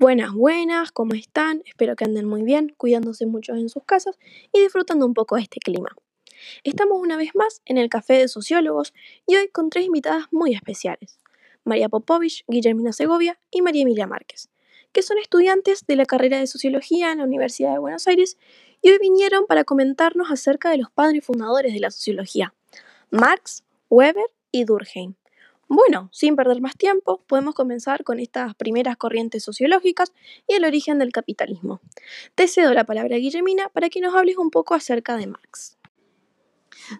Buenas, buenas, ¿cómo están? Espero que anden muy bien, cuidándose mucho en sus casas y disfrutando un poco de este clima. Estamos una vez más en el Café de Sociólogos y hoy con tres invitadas muy especiales, María Popovich, Guillermina Segovia y María Emilia Márquez, que son estudiantes de la carrera de Sociología en la Universidad de Buenos Aires y hoy vinieron para comentarnos acerca de los padres fundadores de la sociología, Marx, Weber y Durkheim. Bueno, sin perder más tiempo, podemos comenzar con estas primeras corrientes sociológicas y el origen del capitalismo. Te cedo la palabra, Guillemina, para que nos hables un poco acerca de Marx.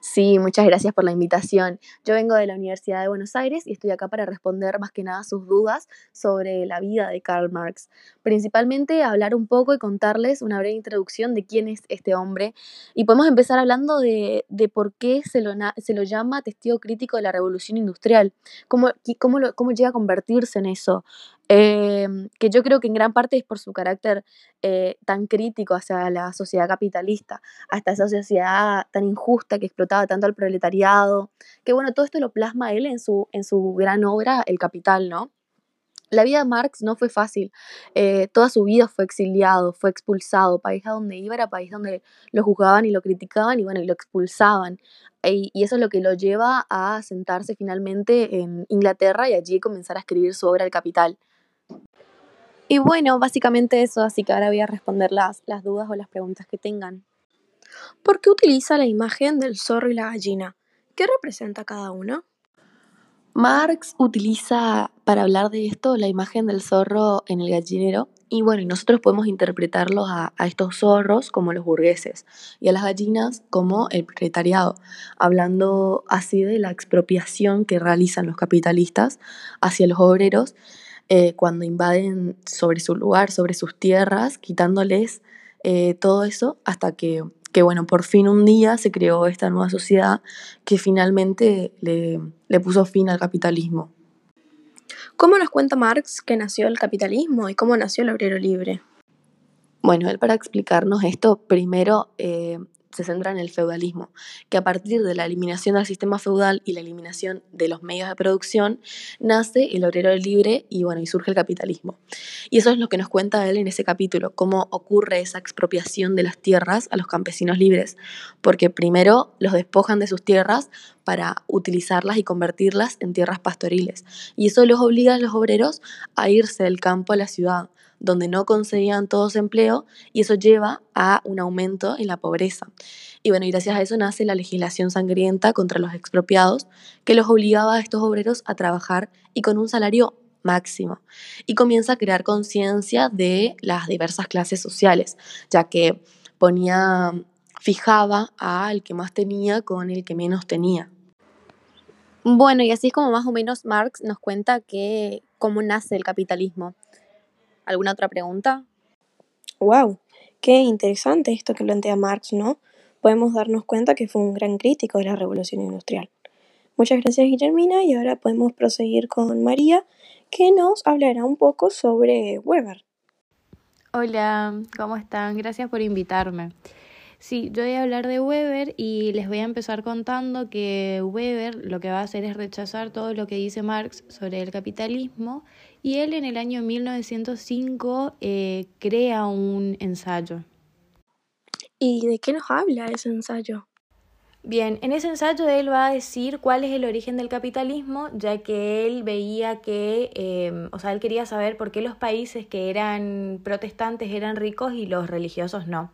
Sí, muchas gracias por la invitación. Yo vengo de la Universidad de Buenos Aires y estoy acá para responder más que nada sus dudas sobre la vida de Karl Marx. Principalmente hablar un poco y contarles una breve introducción de quién es este hombre. Y podemos empezar hablando de, por qué se lo, se lo llama testigo crítico de la revolución industrial, cómo, cómo, cómo llega a convertirse en eso. Em, que yo creo que en gran parte es por su carácter eh, tan crítico hacia la sociedad capitalista, hasta esa sociedad tan injusta que explotaba tanto al proletariado, que bueno, todo esto lo plasma él en su, en su gran obra El Capital, ¿no? La vida de Marx no fue fácil, eh, toda su vida fue exiliado, fue expulsado, país a donde iba era país donde lo juzgaban y lo criticaban y bueno, y lo expulsaban. Y, y eso es lo que lo lleva a sentarse finalmente en Inglaterra y allí comenzar a escribir su obra El Capital. Y bueno, básicamente eso, así que ahora voy a responder las, las dudas o las preguntas que tengan. ¿Por qué utiliza la imagen del zorro y la gallina? ¿Qué representa cada uno? Marx utiliza para hablar de esto la imagen del zorro en el gallinero y bueno, nosotros podemos interpretarlos a, a, estos zorros como los burgueses y a las gallinas como el proletariado, hablando así de la expropiación que realizan los capitalistas hacia los obreros eh, cuando invaden sobre su lugar, sobre sus tierras, quitándoles eh, todo eso hasta que, que, bueno, por fin un día se creó esta nueva sociedad que finalmente le, le puso fin al capitalismo. ¿Cómo nos cuenta Marx que nació el capitalismo y cómo nació el obrero libre? Bueno, él para explicarnos esto, primero eh, se centra en el feudalismo, que a partir de la eliminación del sistema feudal y la eliminación de los medios de producción, nace el obrero libre y bueno, y surge el capitalismo. Y eso es lo que nos cuenta él en ese capítulo, cómo ocurre esa expropiación de las tierras a los campesinos libres, porque primero los despojan de sus tierras para utilizarlas y convertirlas en tierras pastoriles, y eso los obliga a los obreros a irse del campo a la ciudad, donde no conseguían todos empleo y eso lleva a un aumento en la pobreza. Y bueno, y gracias a eso nace la legislación sangrienta contra los expropiados que los obligaba a estos obreros a trabajar y con un salario máximo. Y comienza a crear conciencia de las diversas clases sociales, ya que ponía, fijaba al que más tenía con el que menos tenía. Bueno, y así es como más o menos Marx nos cuenta que cómo nace el capitalismo. ¿Alguna otra pregunta? ¡Wow! Qué interesante esto que plantea Marx, ¿no? Podemos darnos cuenta que fue un gran crítico de la revolución industrial. Muchas gracias, Guillermina, y ahora podemos proseguir con María, que nos hablará un poco sobre Weber. Hola, ¿cómo están? Gracias por invitarme. Sí, yo voy a hablar de Weber y les voy a empezar contando que Weber lo que va a hacer es rechazar todo lo que dice Marx sobre el capitalismo y él en el año 1905 eh, crea un ensayo. ¿Y de qué nos habla ese ensayo? Bien, en ese ensayo él va a decir cuál es el origen del capitalismo, ya que él veía que, eh, o sea, él quería saber por qué los países que eran protestantes eran ricos y los religiosos no.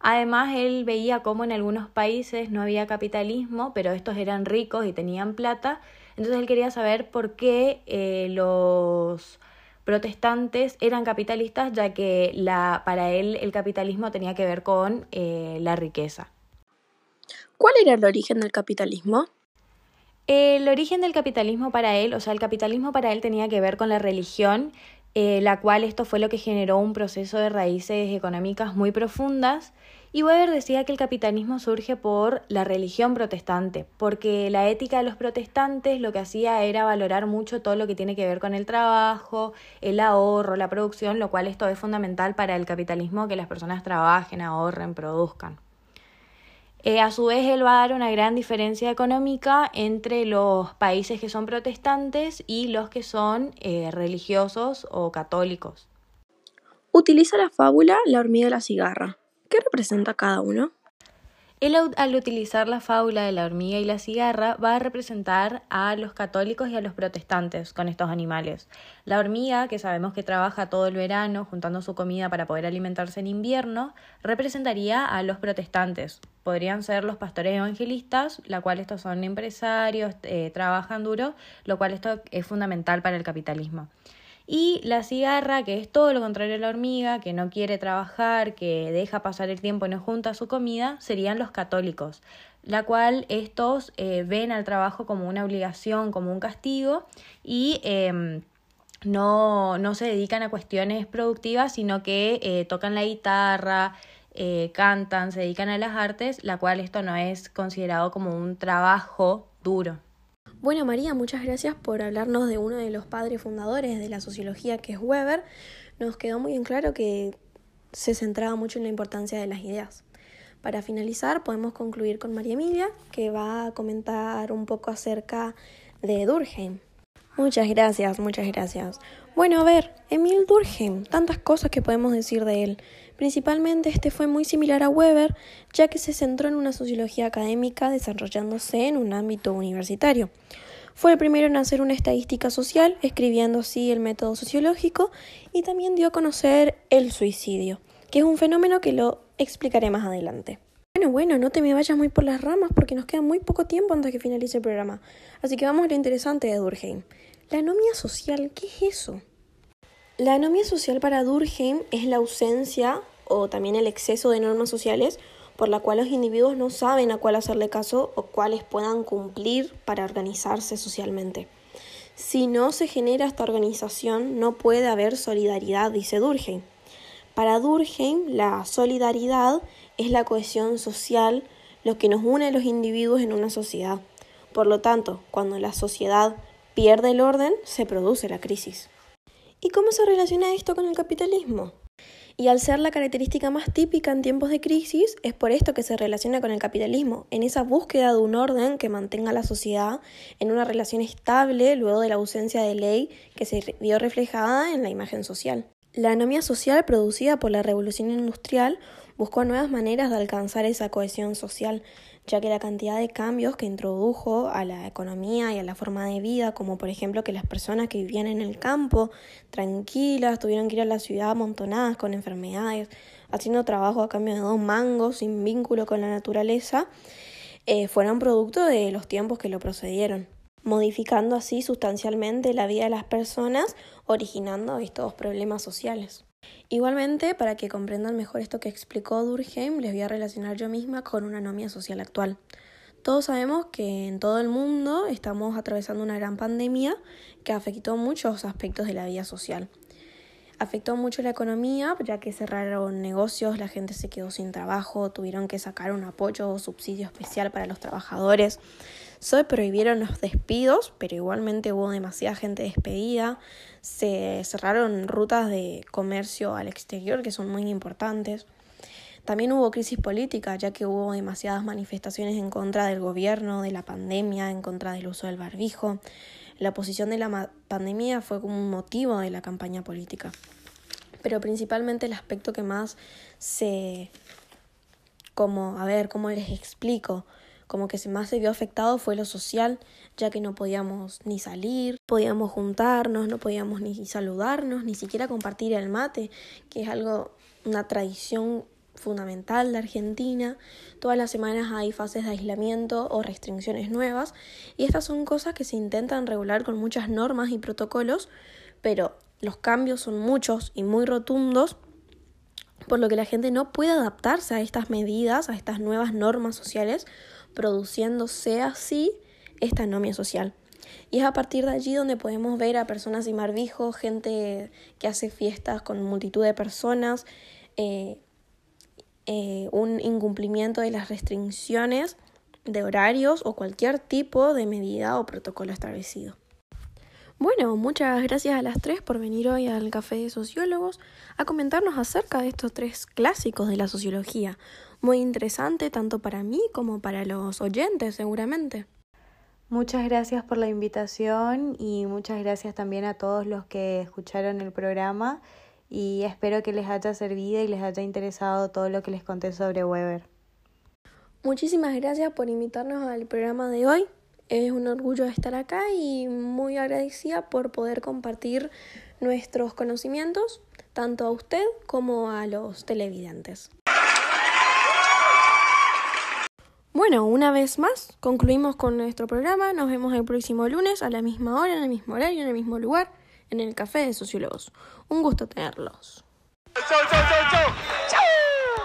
Además, él veía cómo en algunos países no había capitalismo, pero estos eran ricos y tenían plata. Entonces él quería saber por qué eh, los protestantes eran capitalistas, ya que la, para él el capitalismo tenía que ver con eh, la riqueza. ¿Cuál era el origen del capitalismo? El origen del capitalismo para él, o sea, el capitalismo para él tenía que ver con la religión, eh, la cual esto fue lo que generó un proceso de raíces económicas muy profundas y Weber decía que el capitalismo surge por la religión protestante, porque la ética de los protestantes lo que hacía era valorar mucho todo lo que tiene que ver con el trabajo, el ahorro, la producción, lo cual esto es fundamental para el capitalismo, que las personas trabajen, ahorren, produzcan. Eh, a su vez, él va a dar una gran diferencia económica entre los países que son protestantes y los que son eh, religiosos o católicos. utiliza la fábula La hormiga y la cigarra. ¿Qué representa cada uno? Él al utilizar la fábula de la hormiga y la cigarra va a representar a los católicos y a los protestantes con estos animales. La hormiga, que sabemos que trabaja todo el verano juntando su comida para poder alimentarse en invierno, representaría a los protestantes. Podrían ser los pastores evangelistas, la cual estos son empresarios, eh, trabajan duro, lo cual esto es fundamental para el capitalismo. Y la cigarra, que es todo lo contrario a la hormiga, que no quiere trabajar, que deja pasar el tiempo y no junta su comida, serían los católicos, la cual estos eh, ven al trabajo como una obligación, como un castigo y em, no, no, se dedican a cuestiones productivas, sino que eh, tocan la guitarra, eh, cantan, se dedican a las artes, la cual esto no es considerado como un trabajo duro. Bueno, María, muchas gracias por hablarnos de uno de los padres fundadores de la sociología, que es Weber. Nos quedó muy en claro que se centraba mucho en la importancia de las ideas. Para finalizar, podemos concluir con María Emilia, que va a comentar un poco acerca de Durkheim. Muchas gracias, muchas gracias. Bueno, a ver, Emil Durkheim, tantas cosas que podemos decir de él. Principalmente este fue muy similar a Weber, ya que se centró en una sociología académica desarrollándose en un ámbito universitario. Fue el primero en hacer una estadística social, escribiendo así el método sociológico, y también dio a conocer el suicidio, que es un fenómeno que lo explicaré más adelante. Bueno, bueno, no te me vayas muy por las ramas porque nos queda muy poco tiempo antes que finalice el programa. Así que vamos a lo interesante de Durkheim. La anomia social, ¿qué es eso? La anomia social para Durkheim es la ausencia o también el exceso de normas sociales por la cual los individuos no saben a cuál hacerle caso o cuáles puedan cumplir para organizarse socialmente. Si no se genera esta organización, no puede haber solidaridad, dice Durkheim. Para Durkheim, la solidaridad es la cohesión social, lo que nos une a los individuos en una sociedad. Por lo tanto, cuando la sociedad pierde el orden, se produce la crisis. ¿Y cómo se relaciona esto con el capitalismo? Y al ser la característica más típica en tiempos de crisis, es por esto que se relaciona con el capitalismo, en esa búsqueda de un orden que mantenga a la sociedad en una relación estable luego de la ausencia de ley que se vio reflejada en la imagen social. La anomía social producida por la revolución industrial buscó nuevas maneras de alcanzar esa cohesión social, ya que la cantidad de cambios que introdujo a la economía y a la forma de vida, como por ejemplo que las personas que vivían en el campo tranquilas tuvieron que ir a la ciudad amontonadas con enfermedades, haciendo trabajo a cambio de dos mangos sin vínculo con la naturaleza, eh, fueron producto de los tiempos que lo procedieron, modificando así sustancialmente la vida de las personas, originando estos problemas sociales. Igualmente, para que comprendan mejor esto que explicó Durkheim, les voy a relacionar yo misma con una anomia social actual. Todos sabemos que en todo el mundo estamos atravesando una gran pandemia que afectó muchos aspectos de la vida social. Afectó mucho la economía, ya que cerraron negocios, la gente se quedó sin trabajo, tuvieron que sacar un apoyo o subsidio especial para los trabajadores. Se prohibieron los despidos, pero igualmente hubo demasiada gente despedida. Se cerraron rutas de comercio al exterior que son muy importantes. También hubo crisis política, ya que hubo demasiadas manifestaciones en contra del gobierno, de la pandemia, en contra del uso del barbijo. La oposición de la pandemia fue como un motivo de la campaña política. Pero principalmente el aspecto que más se... como, a ver, ¿cómo les explico? Como que más se vio afectado fue lo social, ya que no podíamos ni salir, podíamos juntarnos, no podíamos ni saludarnos, ni siquiera compartir el mate, que es algo, una tradición fundamental de Argentina. Todas las semanas hay fases de aislamiento o restricciones nuevas y estas son cosas que se intentan regular con muchas normas y protocolos, pero los cambios son muchos y muy rotundos, por lo que la gente no puede adaptarse a estas medidas, a estas nuevas normas sociales, produciéndose así esta anomia social. Y es a partir de allí donde podemos ver a personas sin barbijo, gente que hace fiestas con multitud de personas, eh, eh, un incumplimiento de las restricciones de horarios o cualquier tipo de medida o protocolo establecido. Bueno, muchas gracias a las tres por venir hoy al Café de Sociólogos a comentarnos acerca de estos tres clásicos de la sociología muy interesante tanto para mí como para los oyentes seguramente. Muchas gracias por la invitación y muchas gracias también a todos los que escucharon el programa y espero que les haya servido y les haya interesado todo lo que les conté sobre Weber. Muchísimas gracias por invitarnos al programa de hoy. Es un orgullo estar acá y muy agradecida por poder compartir nuestros conocimientos tanto a usted como a los televidentes. Bueno, una vez más, concluimos con nuestro programa. Nos vemos el próximo lunes a la misma hora, en el mismo horario, en el mismo lugar, en el Café de Sociólogos. Un gusto tenerlos. ¡Chau, chau, chau,